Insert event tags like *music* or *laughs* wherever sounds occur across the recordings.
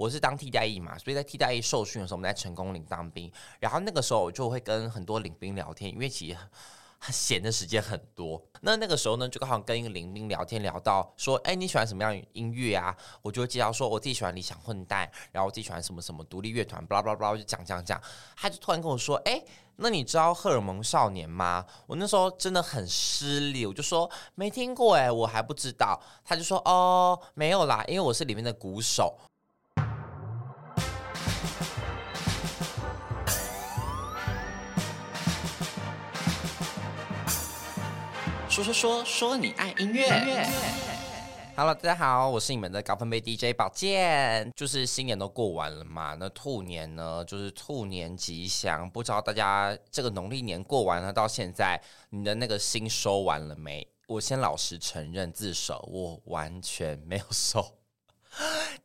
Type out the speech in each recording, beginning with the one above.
我是当替代役嘛，所以在替代役受训的时候，我们在成功岭当兵，然后那个时候我就会跟很多领兵聊天，因为其实。闲的时间很多，那那个时候呢，就刚好跟一个林兵聊天，聊到说，哎，你喜欢什么样音乐啊？我就会介绍说，我自己喜欢理想混蛋，然后我自己喜欢什么什么独立乐团，巴拉巴拉巴拉，就讲讲讲。他就突然跟我说，哎，那你知道荷尔蒙少年吗？我那时候真的很失礼，我就说没听过，哎，我还不知道。他就说，哦，没有啦，因为我是里面的鼓手。说说说说你爱音乐。Hello，大家好，我是你们的高分贝 DJ 宝剑。就是新年都过完了嘛，那兔年呢，就是兔年吉祥。不知道大家这个农历年过完了，到现在你的那个心收完了没？我先老实承认自首，我完全没有收。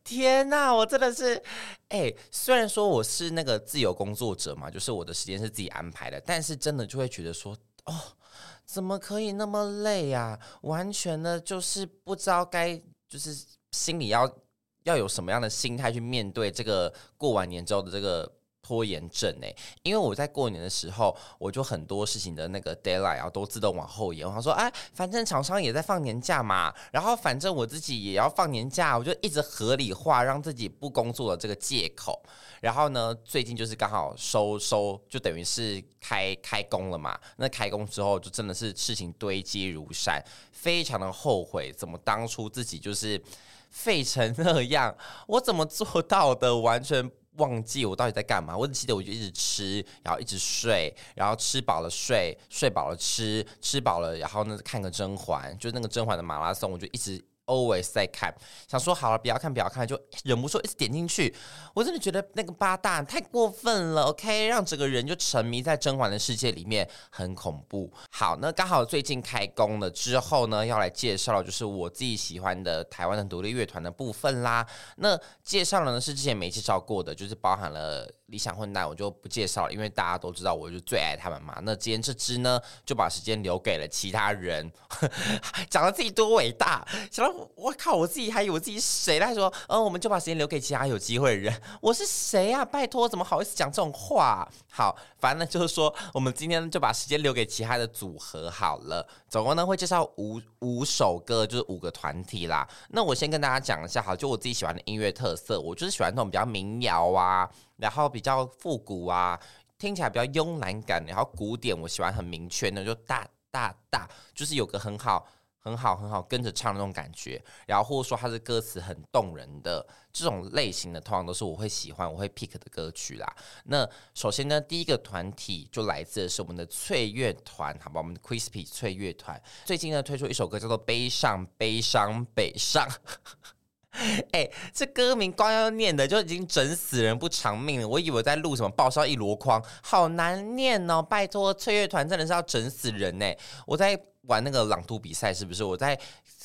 天哪，我真的是，哎、虽然说我是那个自由工作者嘛，就是我的时间是自己安排的，但是真的就会觉得说，哦。怎么可以那么累呀？完全的就是不知道该，就是心里要要有什么样的心态去面对这个过完年之后的这个。拖延症哎，因为我在过年的时候，我就很多事情的那个 deadline 啊，都自动往后延。我说，哎，反正厂商也在放年假嘛，然后反正我自己也要放年假，我就一直合理化让自己不工作的这个借口。然后呢，最近就是刚好收收，就等于是开开工了嘛。那开工之后，就真的是事情堆积如山，非常的后悔，怎么当初自己就是废成那样，我怎么做到的？完全。忘记我到底在干嘛，我只记得我就一直吃，然后一直睡，然后吃饱了睡，睡饱了吃，吃饱了，然后呢看个甄嬛，就那个甄嬛的马拉松，我就一直。Always 在看，想说好了，不要看，不要看，就忍不住一直点进去。我真的觉得那个八大太过分了，OK，让整个人就沉迷在甄嬛的世界里面，很恐怖。好，那刚好最近开工了之后呢，要来介绍就是我自己喜欢的台湾的独立乐团的部分啦。那介绍了呢是之前没介绍过的，就是包含了理想混蛋，我就不介绍了，因为大家都知道我就最爱他们嘛。那今天这支呢，就把时间留给了其他人，*laughs* 讲了自己多伟大，想到。我靠！我自己还以为我自己是谁？他说：“嗯，我们就把时间留给其他有机会的人。*laughs* ”我是谁呀？拜托，怎么好意思讲这种话？好，反正就是说，我们今天就把时间留给其他的组合好了。总共呢会介绍五五首歌，就是五个团体啦。那我先跟大家讲一下，好，就我自己喜欢的音乐特色，我就是喜欢那种比较民谣啊，然后比较复古啊，听起来比较慵懒感，然后古典我喜欢很明确的，就大大大，就是有个很好。很好，很好，跟着唱的那种感觉，然后或者说它的歌词很动人的这种类型的，通常都是我会喜欢、我会 pick 的歌曲啦。那首先呢，第一个团体就来自的是我们的翠乐团，好吧，我们的 Crispy 翠乐团最近呢推出一首歌叫做《悲伤悲伤北上》。*laughs* 哎、欸，这歌名光要念的就已经整死人不偿命了。我以为在录什么爆笑一箩筐，好难念哦！拜托，翠乐团真的是要整死人呢。我在。玩那个朗读比赛是不是？我在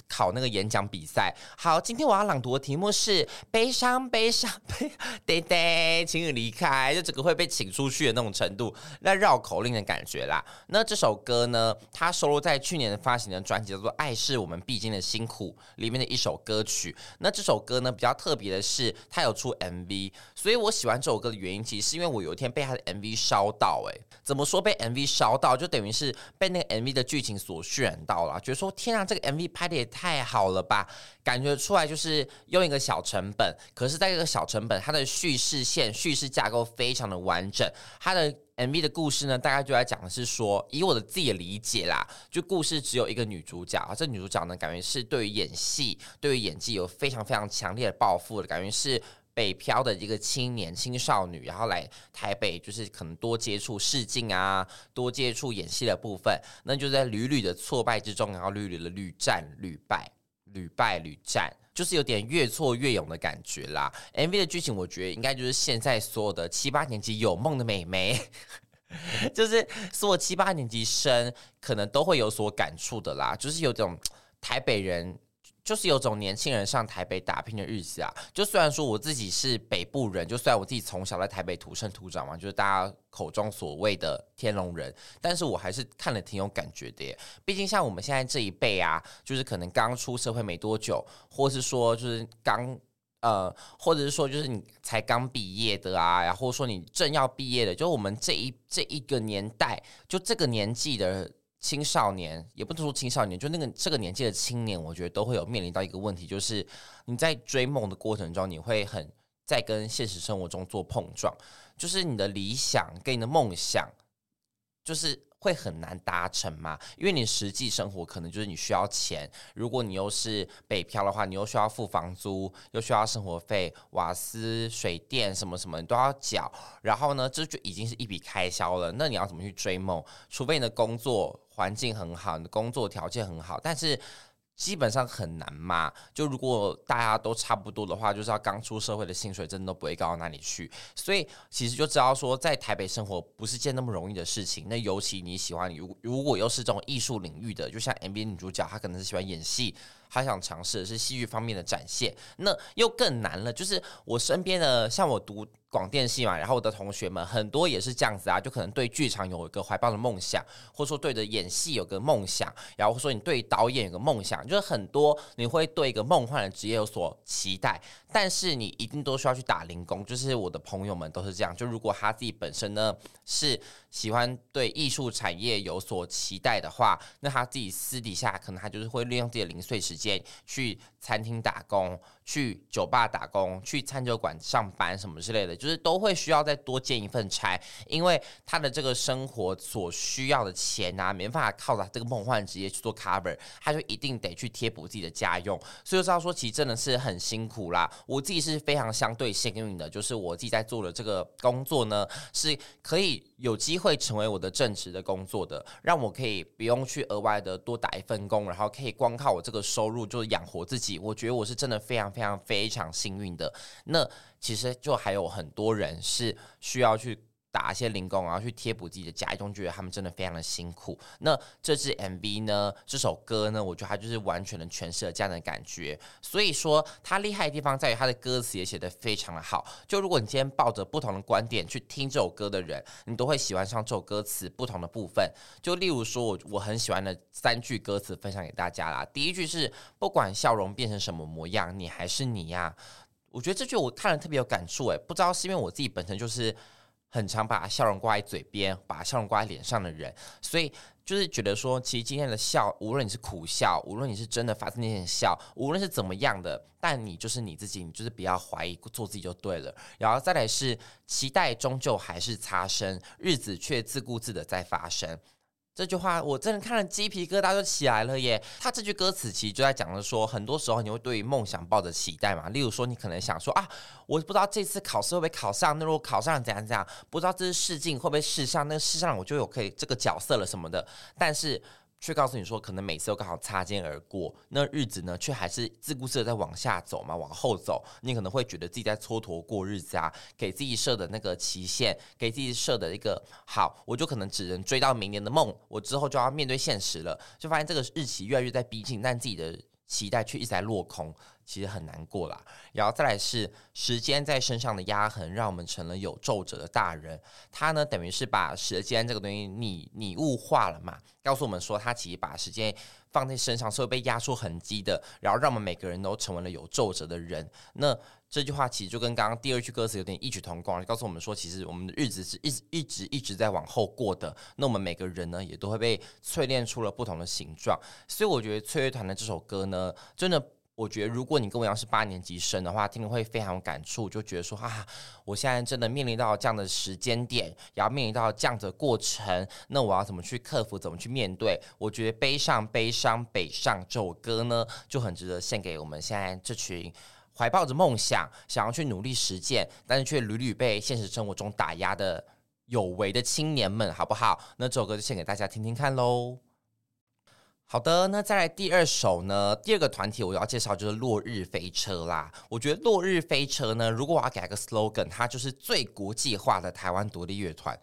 考那个演讲比赛。好，今天我要朗读的题目是“悲伤，悲伤，悲，爹爹，请你离开”，就整个会被请出去的那种程度，那绕口令的感觉啦。那这首歌呢，它收录在去年发行的专辑叫做《爱是我们必经的辛苦》里面的一首歌曲。那这首歌呢，比较特别的是，它有出 MV，所以我喜欢这首歌的原因，其实是因为我有一天被它的 MV 烧到。哎，怎么说被 MV 烧到？就等于是被那个 MV 的剧情所。卷到了，觉得说天啊，这个 MV 拍的也太好了吧！感觉出来就是用一个小成本，可是在这个小成本，它的叙事线、叙事架构非常的完整。它的 MV 的故事呢，大概就在讲的是说，以我的自己的理解啦，就故事只有一个女主角，这女主角呢，感觉是对于演戏、对于演技有非常非常强烈的抱负的感觉是。北漂的一个青年青少女，然后来台北，就是可能多接触试镜啊，多接触演戏的部分，那就在屡屡的挫败之中，然后屡屡的屡战屡败，屡败屡战，就是有点越挫越勇的感觉啦。MV 的剧情，我觉得应该就是现在所有的七八年级有梦的美眉，*laughs* 就是所有七八年级生可能都会有所感触的啦，就是有种台北人。就是有种年轻人上台北打拼的日子啊！就虽然说我自己是北部人，就虽然我自己从小在台北土生土长嘛，就是大家口中所谓的天龙人，但是我还是看了挺有感觉的耶。毕竟像我们现在这一辈啊，就是可能刚出社会没多久，或是说就是刚呃，或者是说就是你才刚毕业的啊，然后说你正要毕业的，就我们这一这一个年代，就这个年纪的青少年，也不能说青少年，就那个这个年纪的青年，我觉得都会有面临到一个问题，就是你在追梦的过程中，你会很在跟现实生活中做碰撞，就是你的理想跟你的梦想，就是。会很难达成嘛？因为你实际生活可能就是你需要钱，如果你又是北漂的话，你又需要付房租，又需要生活费、瓦斯、水电什么什么你都要缴。然后呢，这就已经是一笔开销了。那你要怎么去追梦？除非你的工作环境很好，你的工作条件很好，但是。基本上很难嘛，就如果大家都差不多的话，就是要刚出社会的薪水真的都不会高到哪里去，所以其实就知道说，在台北生活不是件那么容易的事情。那尤其你喜欢，如如果又是这种艺术领域的，就像 NBA 女主角，她可能是喜欢演戏。他想尝试的是戏剧方面的展现，那又更难了。就是我身边的，像我读广电系嘛，然后我的同学们很多也是这样子啊，就可能对剧场有一个怀抱的梦想，或者说对着演戏有个梦想，然后说你对导演有个梦想，就是很多你会对一个梦幻的职业有所期待，但是你一定都需要去打零工。就是我的朋友们都是这样，就如果他自己本身呢是喜欢对艺术产业有所期待的话，那他自己私底下可能他就是会利用自己的零碎时间。去餐厅打工，去酒吧打工，去餐酒馆上班什么之类的，就是都会需要再多兼一份差，因为他的这个生活所需要的钱啊，没办法靠着这个梦幻职业去做 cover，他就一定得去贴补自己的家用，所以知道说其实真的是很辛苦啦。我自己是非常相对幸运的，就是我自己在做的这个工作呢，是可以有机会成为我的正职的工作的，让我可以不用去额外的多打一份工，然后可以光靠我这个收入就养活自己。我觉得我是真的非常。非常非常幸运的，那其实就还有很多人是需要去打一些零工，然后去贴补自己的家中，觉得他们真的非常的辛苦。那这支 MV 呢，这首歌呢，我觉得它就是完全的诠释了这样的感觉。所以说，它厉害的地方在于它的歌词也写得非常的好。就如果你今天抱着不同的观点去听这首歌的人，你都会喜欢上这首歌词不同的部分。就例如说，我我很喜欢的三句歌词分享给大家啦。第一句是“不管笑容变成什么模样，你还是你呀”。我觉得这句我看了特别有感触，诶，不知道是因为我自己本身就是。很常把笑容挂在嘴边，把笑容挂在脸上的人，所以就是觉得说，其实今天的笑，无论你是苦笑，无论你是真的发自内心笑，无论是怎么样的，但你就是你自己，你就是不要怀疑，做自己就对了。然后再来是期待，终究还是擦身，日子却自顾自的在发生。这句话我真的看了鸡皮疙瘩就起来了耶！他这句歌词其实就在讲的说，很多时候你会对于梦想抱着期待嘛。例如说，你可能想说啊，我不知道这次考试会不会考上，那如果考上怎样怎样，不知道这次试镜会不会试上，那试上我就有可以这个角色了什么的。但是。却告诉你说，可能每次都刚好擦肩而过，那日子呢，却还是自顾自的在往下走嘛，往后走。你可能会觉得自己在蹉跎过日子啊，给自己设的那个期限，给自己设的一个好，我就可能只能追到明年的梦，我之后就要面对现实了，就发现这个日期越来越在逼近，但自己的期待却一直在落空。其实很难过啦，然后再来是时间在身上的压痕，让我们成了有皱褶的大人。他呢，等于是把时间这个东西拟拟物化了嘛，告诉我们说，他其实把时间放在身上是会被压出痕迹的，然后让我们每个人都成为了有皱褶的人。那这句话其实就跟刚刚第二句歌词有点异曲同工，告诉我们说，其实我们的日子是一直一直一直在往后过的。那我们每个人呢，也都会被淬炼出了不同的形状。所以我觉得翠乐团的这首歌呢，真的。我觉得，如果你跟我一样是八年级生的话，听了会非常有感触，就觉得说啊，我现在真的面临到这样的时间点，也要面临到这样的过程，那我要怎么去克服，怎么去面对？我觉得《悲上悲伤北上》这首歌呢，就很值得献给我们现在这群怀抱着梦想，想要去努力实践，但是却屡屡被现实生活中打压的有为的青年们，好不好？那这首歌就献给大家听听看喽。好的，那再来第二首呢？第二个团体我要介绍就是落日飞车啦。我觉得落日飞车呢，如果我要给一个 slogan，它就是最国际化的台湾独立乐团。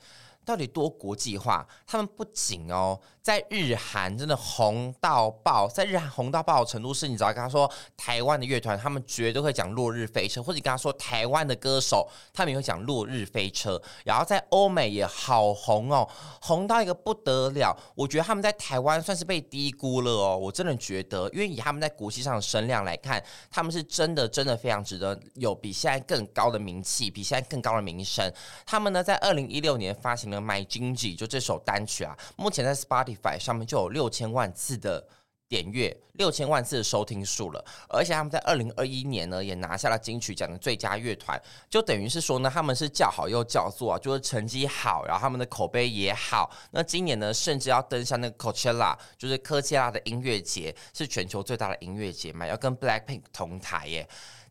到底多国际化？他们不仅哦，在日韩真的红到爆，在日韩红到爆的程度是，你只要跟他说台湾的乐团，他们绝对会讲《落日飞车》，或者你跟他说台湾的歌手，他们也会讲《落日飞车》。然后在欧美也好红哦，红到一个不得了。我觉得他们在台湾算是被低估了哦，我真的觉得，因为以他们在国际上的声量来看，他们是真的真的非常值得有比现在更高的名气，比现在更高的名声。他们呢，在二零一六年发行了。My Jinji 就这首单曲啊，目前在 Spotify 上面就有六千万次的点阅，六千万次的收听数了。而且他们在二零二一年呢，也拿下了金曲奖的最佳乐团，就等于是说呢，他们是叫好又叫座啊，就是成绩好，然后他们的口碑也好。那今年呢，甚至要登上那个 Coachella，就是科切拉的音乐节，是全球最大的音乐节嘛，要跟 Blackpink 同台耶。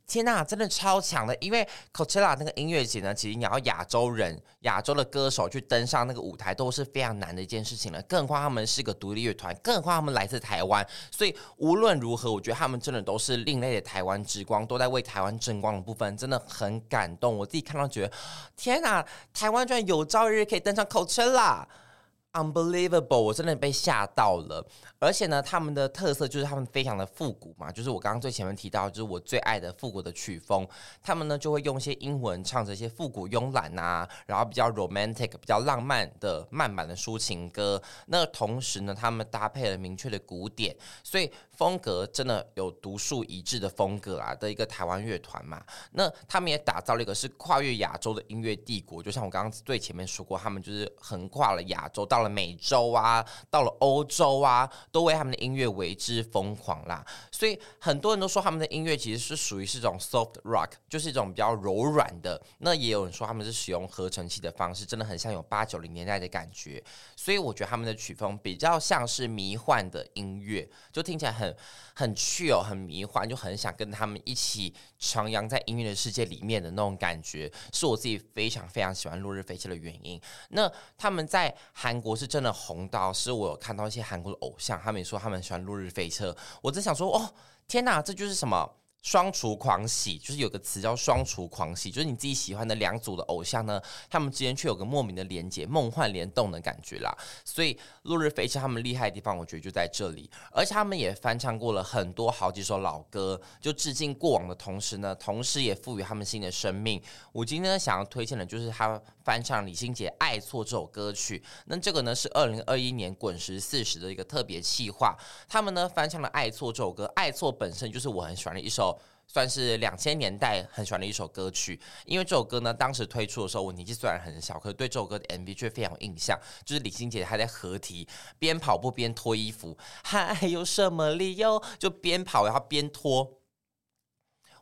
天呐，真的超强的！因为 Coachella 那个音乐节呢，其实你要亚洲人、亚洲的歌手去登上那个舞台都是非常难的一件事情了。更何况他们是个独立乐团，更何况他们来自台湾，所以无论如何，我觉得他们真的都是另类的台湾之光，都在为台湾争光的部分，真的很感动。我自己看到觉得，天呐，台湾居然有朝一日可以登上 Coachella！Unbelievable！我真的被吓到了，而且呢，他们的特色就是他们非常的复古嘛，就是我刚刚最前面提到，就是我最爱的复古的曲风。他们呢就会用一些英文唱着一些复古慵懒啊，然后比较 romantic、比较浪漫的慢版的抒情歌。那同时呢，他们搭配了明确的鼓点，所以风格真的有独树一帜的风格啊的一个台湾乐团嘛。那他们也打造了一个是跨越亚洲的音乐帝国，就像我刚刚最前面说过，他们就是横跨了亚洲到了。美洲啊，到了欧洲啊，都为他们的音乐为之疯狂啦。所以很多人都说他们的音乐其实是属于是这种 soft rock，就是一种比较柔软的。那也有人说他们是使用合成器的方式，真的很像有八九零年代的感觉。所以我觉得他们的曲风比较像是迷幻的音乐，就听起来很很 chill，很迷幻，就很想跟他们一起徜徉在音乐的世界里面的那种感觉，是我自己非常非常喜欢落日飞车的原因。那他们在韩国。是真的红到，是我有看到一些韩国的偶像，他们也说他们喜欢落日飞车。我在想说，哦，天哪，这就是什么？双厨狂喜，就是有个词叫双厨狂喜，就是你自己喜欢的两组的偶像呢，他们之间却有个莫名的连接，梦幻联动的感觉啦。所以落日飞车他们厉害的地方，我觉得就在这里。而且他们也翻唱过了很多好几首老歌，就致敬过往的同时呢，同时也赋予他们新的生命。我今天想要推荐的就是他翻唱李心洁《爱错》这首歌曲。那这个呢是二零二一年滚石四十的一个特别企划，他们呢翻唱了《爱错》这首歌，《爱错》本身就是我很喜欢的一首。算是两千年代很喜欢的一首歌曲，因为这首歌呢，当时推出的时候，我年纪虽然很小，可是对这首歌的 MV 却非常有印象。*laughs* 就是李心洁还在合体，边跑步边脱衣服，还 *laughs* 有什么理由？就边跑然后边脱。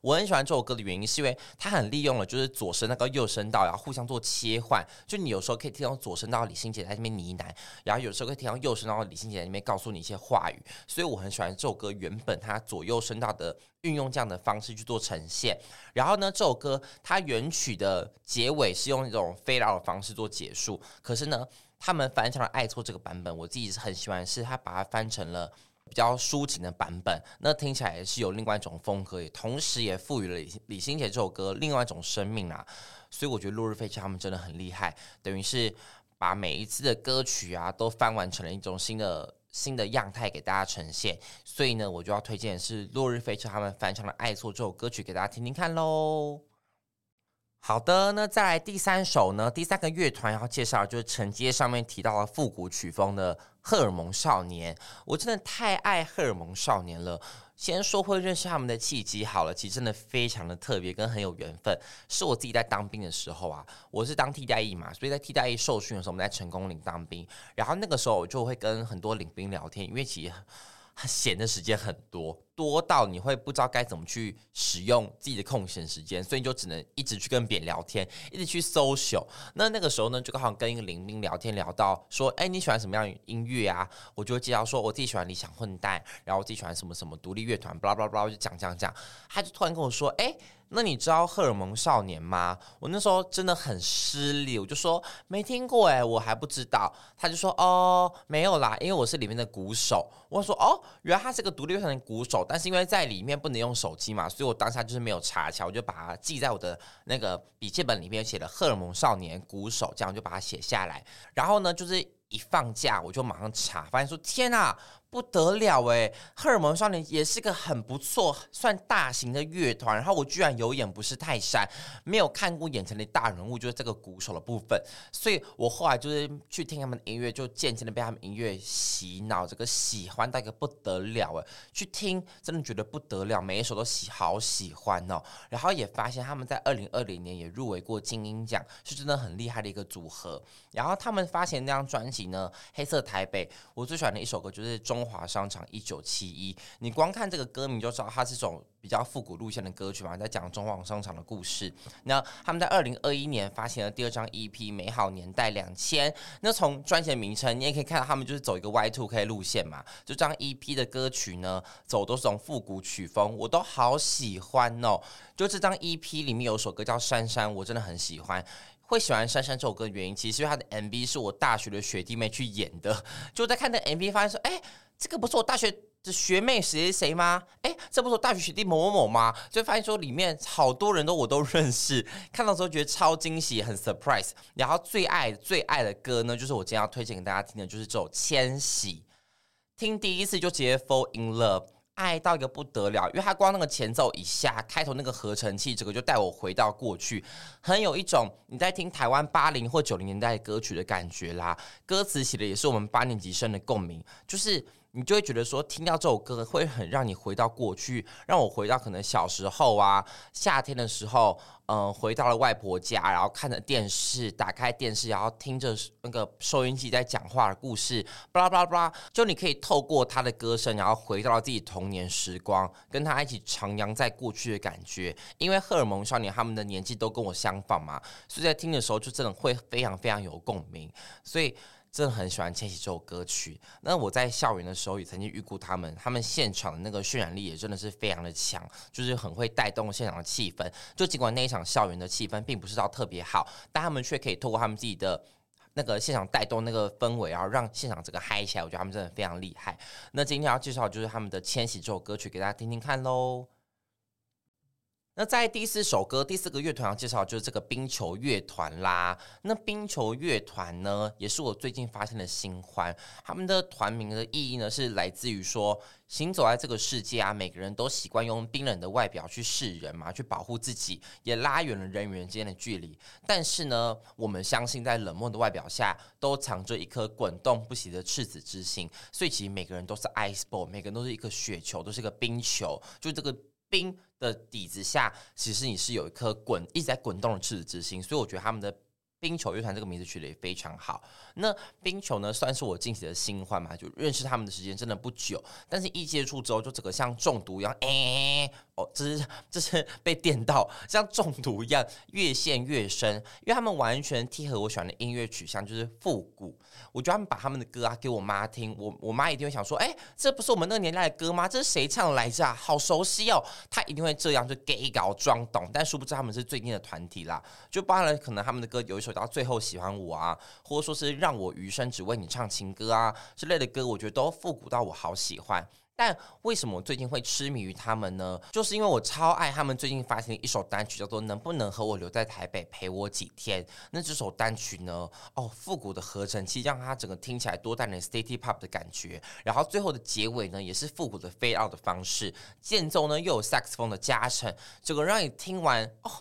我很喜欢这首歌的原因，是因为它很利用了就是左声道跟右声道，然后互相做切换。就你有时候可以听到左声道李心洁在那边呢喃，然后有时候可以听到右声道李心洁在那边告诉你一些话语。所以我很喜欢这首歌原本它左右声道的运用这样的方式去做呈现。然后呢，这首歌它原曲的结尾是用一种 fade out 的方式做结束。可是呢，他们翻唱了《爱错》这个版本，我自己是很喜欢，是他把它翻成了。比较抒情的版本，那听起来也是有另外一种风格，也同时也赋予了李李心洁这首歌另外一种生命啊。所以我觉得落日飞车他们真的很厉害，等于是把每一次的歌曲啊都翻完成了一种新的新的样态给大家呈现。所以呢，我就要推荐是落日飞车他们翻唱的《爱错》这首歌曲给大家听听看喽。好的，那再来第三首呢？第三个乐团要介绍就是承接上面提到的复古曲风的荷尔蒙少年。我真的太爱荷尔蒙少年了。先说会认识他们的契机好了，其实真的非常的特别跟很有缘分。是我自己在当兵的时候啊，我是当替代役嘛，所以在替代役受训的时候，我们在成功岭当兵。然后那个时候我就会跟很多领兵聊天，因为其实闲的时间很多。多到你会不知道该怎么去使用自己的空闲时间，所以你就只能一直去跟别人聊天，一直去 social。那那个时候呢，就刚好跟一个邻兵聊天，聊到说：“哎，你喜欢什么样音乐啊？”我就会介绍说：“我自己喜欢理想混蛋，然后我自己喜欢什么什么独立乐团，巴拉巴拉巴拉，就讲讲讲。”他就突然跟我说：“哎，那你知道荷尔蒙少年吗？我那时候真的很失礼，我就说没听过哎，我还不知道。他就说哦，没有啦，因为我是里面的鼓手。我说哦，原来他是个独立乐团的鼓手，但是因为在里面不能用手机嘛，所以我当下就是没有查起来，我就把它记在我的那个笔记本里面，写了荷尔蒙少年鼓手，这样就把它写下来。然后呢，就是一放假我就马上查，发现说天哪！不得了诶，荷尔蒙少年也是个很不错、算大型的乐团。然后我居然有眼不识泰山，没有看过眼前的大人物，就是这个鼓手的部分。所以我后来就是去听他们的音乐，就渐渐的被他们音乐洗脑，这个喜欢到一个不得了诶，去听真的觉得不得了，每一首都喜好喜欢哦。然后也发现他们在二零二零年也入围过金音奖，是真的很厉害的一个组合。然后他们发行那张专辑呢，《黑色台北》，我最喜欢的一首歌就是中。华商场一九七一，你光看这个歌名就知道它是种比较复古路线的歌曲嘛，在讲中华商场的故事。那他们在二零二一年发行了第二张 EP《美好年代两千》，那从专辑名称你也可以看到，他们就是走一个 Y Two K 路线嘛。就这张 EP 的歌曲呢，走都是种复古曲风，我都好喜欢哦。就这张 EP 里面有首歌叫《珊珊》，我真的很喜欢。会喜欢《珊珊》这首歌的原因，其实因为他的 MV 是我大学的学弟妹去演的，*laughs* 就在看那 MV 发现说，哎。这个不是我大学的学妹谁谁谁吗？哎，这不是我大学学弟某某某吗？就发现说里面好多人都我都认识，*laughs* 看到之后觉得超惊喜，很 surprise。然后最爱最爱的歌呢，就是我今天要推荐给大家听的，就是这首《千禧》。听第一次就直接 fall in love，爱到一个不得了，因为他光那个前奏一下，开头那个合成器，这个就带我回到过去，很有一种你在听台湾八零或九零年代歌曲的感觉啦。歌词写的也是我们八年级生的共鸣，就是。你就会觉得说，听到这首歌会很让你回到过去，让我回到可能小时候啊，夏天的时候，嗯，回到了外婆家，然后看着电视，打开电视，然后听着那个收音机在讲话的故事，巴拉巴拉巴拉，就你可以透过他的歌声，然后回到了自己童年时光，跟他一起徜徉在过去的感觉。因为荷尔蒙少年他们的年纪都跟我相仿嘛，所以在听的时候就真的会非常非常有共鸣，所以。真的很喜欢千禧这首歌曲。那我在校园的时候也曾经遇过他们，他们现场的那个渲染力也真的是非常的强，就是很会带动现场的气氛。就尽管那一场校园的气氛并不是到特别好，但他们却可以透过他们自己的那个现场带动那个氛围，然后让现场整个嗨起来。我觉得他们真的非常厉害。那今天要介绍就是他们的千禧这首歌曲给大家听听看喽。那在第四首歌，第四个乐团要介绍就是这个冰球乐团啦。那冰球乐团呢，也是我最近发现的新欢。他们的团名的意义呢，是来自于说，行走在这个世界啊，每个人都习惯用冰冷的外表去示人嘛，去保护自己，也拉远了人与人之间的距离。但是呢，我们相信在冷漠的外表下，都藏着一颗滚动不息的赤子之心。所以其实每个人都是 ice ball，每个人都是一颗雪球，都是一个冰球，就这个。冰的底子下，其实你是有一颗滚一直在滚动的赤子之心，所以我觉得他们的冰球乐团这个名字取得也非常好。那冰球呢，算是我近期的新欢嘛，就认识他们的时间真的不久，但是一接触之后，就整个像中毒一样，*laughs* 哎、哦，这是 *laughs* 这是被电到，像中毒一样越陷越深，因为他们完全贴合我喜欢的音乐取向，就是复古。我觉得他们把他们的歌啊给我妈听，我我妈一定会想说，哎，这不是我们那个年代的歌吗？这是谁唱的来着啊？好熟悉哦！她一定会这样就给搞装懂，但殊不知他们是最近的团体啦。就包含了可能他们的歌有一首到《最后喜欢我》啊，或者说是让我余生只为你唱情歌啊之类的歌，我觉得都复古到我好喜欢。但为什么我最近会痴迷于他们呢？就是因为我超爱他们最近发行的一首单曲，叫做《能不能和我留在台北陪我几天》。那这首单曲呢，哦，复古的合成器让它整个听起来多带点 City Pop 的感觉。然后最后的结尾呢，也是复古的 Fade Out 的方式，间奏呢又有萨克斯风的加成，整个让你听完哦，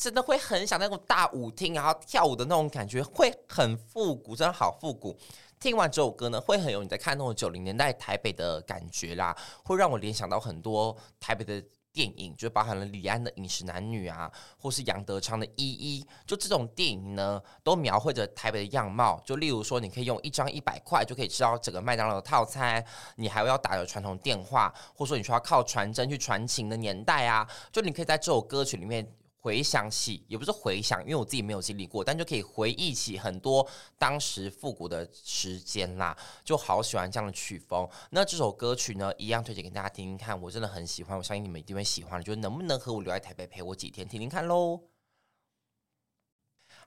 真的会很想那种大舞厅然后跳舞的那种感觉，会很复古，真的好复古。听完这首歌呢，会很有你在看那种九零年代台北的感觉啦，会让我联想到很多台北的电影，就包含了李安的《饮食男女》啊，或是杨德昌的《一一》，就这种电影呢，都描绘着台北的样貌。就例如说，你可以用一张一百块就可以吃到整个麦当劳的套餐，你还要打着传统电话，或者说你需要靠传真去传情的年代啊，就你可以在这首歌曲里面。回想起，也不是回想，因为我自己没有经历过，但就可以回忆起很多当时复古的时间啦，就好喜欢这样的曲风。那这首歌曲呢，一样推荐给大家听听看，我真的很喜欢，我相信你们一定会喜欢。就能不能和我留在台北陪我几天，听听看喽。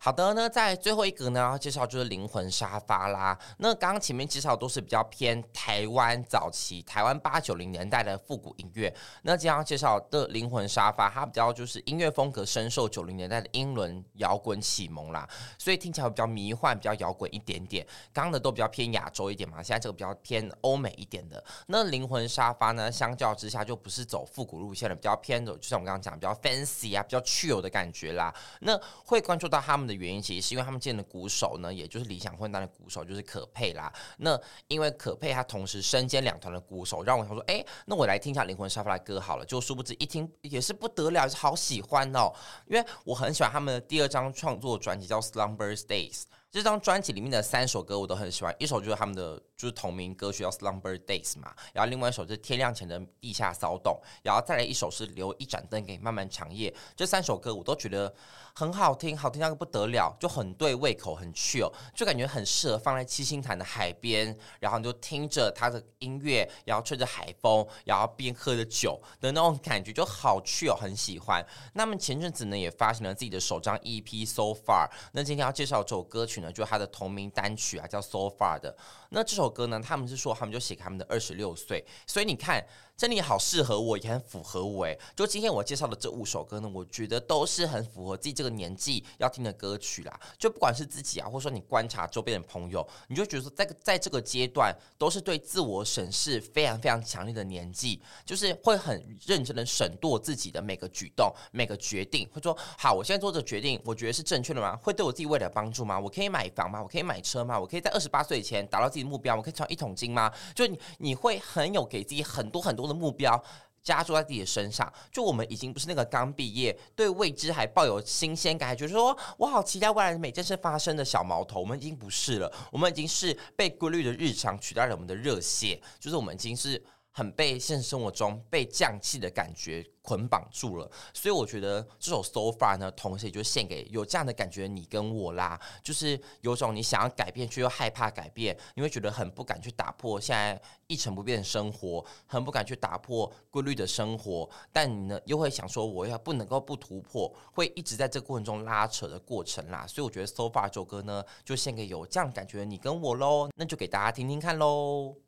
好的，那在最后一个呢，要介绍就是灵魂沙发啦。那刚刚前面介绍都是比较偏台湾早期、台湾八九零年代的复古音乐。那今天要介绍的灵魂沙发，它比较就是音乐风格深受九零年代的英伦摇滚启蒙啦，所以听起来比较迷幻、比较摇滚一点点。刚刚的都比较偏亚洲一点嘛，现在这个比较偏欧美一点的。那灵魂沙发呢，相较之下就不是走复古路线的，比较偏的，就像我刚刚讲，比较 fancy 啊，比较 chill 的感觉啦。那会关注到他们的。原因其实是因为他们见的鼓手呢，也就是理想混蛋的鼓手，就是可佩啦。那因为可佩他同时身兼两团的鼓手，让我想说，哎，那我来听一下灵魂沙发的歌好了。就殊不知一听也是不得了，是好喜欢哦。因为我很喜欢他们的第二张创作专辑叫《Slumber Days》。这张专辑里面的三首歌我都很喜欢，一首就是他们的就是同名歌曲叫《Slumber Days》嘛，然后另外一首是天亮前的地下骚动，然后再来一首是留一盏灯给漫漫长夜。这三首歌我都觉得很好听，好听那个不得了，就很对胃口，很 chill，就感觉很适合放在七星潭的海边，然后你就听着他的音乐，然后吹着海风，然后边喝着酒的那种感觉就好 chill，很喜欢。那么前阵子呢也发行了自己的首张 EP《So Far》，那今天要介绍这首歌曲呢。就是他的同名单曲啊，叫《So Far》的。那这首歌呢，他们是说他们就写给他们的二十六岁，所以你看。真的好适合我，也很符合我诶。就今天我介绍的这五首歌呢，我觉得都是很符合自己这个年纪要听的歌曲啦。就不管是自己啊，或者说你观察周边的朋友，你就觉得说，在在这个阶段，都是对自我审视非常非常强烈的年纪，就是会很认真的审度自己的每个举动、每个决定，会说好，我现在做这决定，我觉得是正确的吗？会对我自己未来有帮助吗？我可以买房吗？我可以买车吗？我可以在二十八岁以前达到自己的目标？我可以赚一桶金吗？就你你会很有给自己很多很多。的目标加注在自己的身上，就我们已经不是那个刚毕业，对未知还抱有新鲜感，觉得说我好期待未来每件事发生的小毛头，我们已经不是了，我们已经是被规律的日常取代了我们的热血，就是我们已经是。很被现实生活中被降气的感觉捆绑住了，所以我觉得这首《So Far》呢，同时也就献给有这样的感觉你跟我啦，就是有种你想要改变却又害怕改变，你会觉得很不敢去打破现在一成不变的生活，很不敢去打破规律的生活，但你呢又会想说我要不能够不突破，会一直在这个过程中拉扯的过程啦，所以我觉得《So Far》这首歌呢，就献给有这样感觉你跟我喽，那就给大家听听看喽。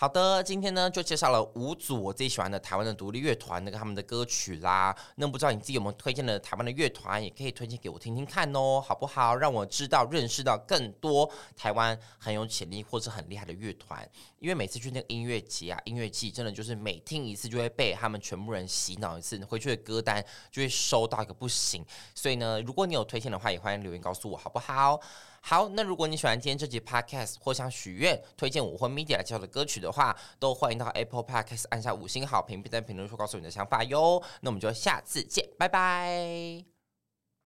好的，今天呢就介绍了五组我最喜欢的台湾的独立乐团，那个他们的歌曲啦。那不知道你自己有没有推荐的台湾的乐团，也可以推荐给我听听看哦，好不好？让我知道、认识到更多台湾很有潜力或是很厉害的乐团。因为每次去那个音乐节啊、音乐季，真的就是每听一次就会被他们全部人洗脑一次，回去的歌单就会收到一个不行。所以呢，如果你有推荐的话，也欢迎留言告诉我，好不好？好，那如果你喜欢今天这集 Podcast 或想许愿推荐我或 Media 来介绍的歌曲的话，都欢迎到 Apple Podcast 按下五星好评，并在评论区告诉你的想法哟。那我们就下次见，拜拜。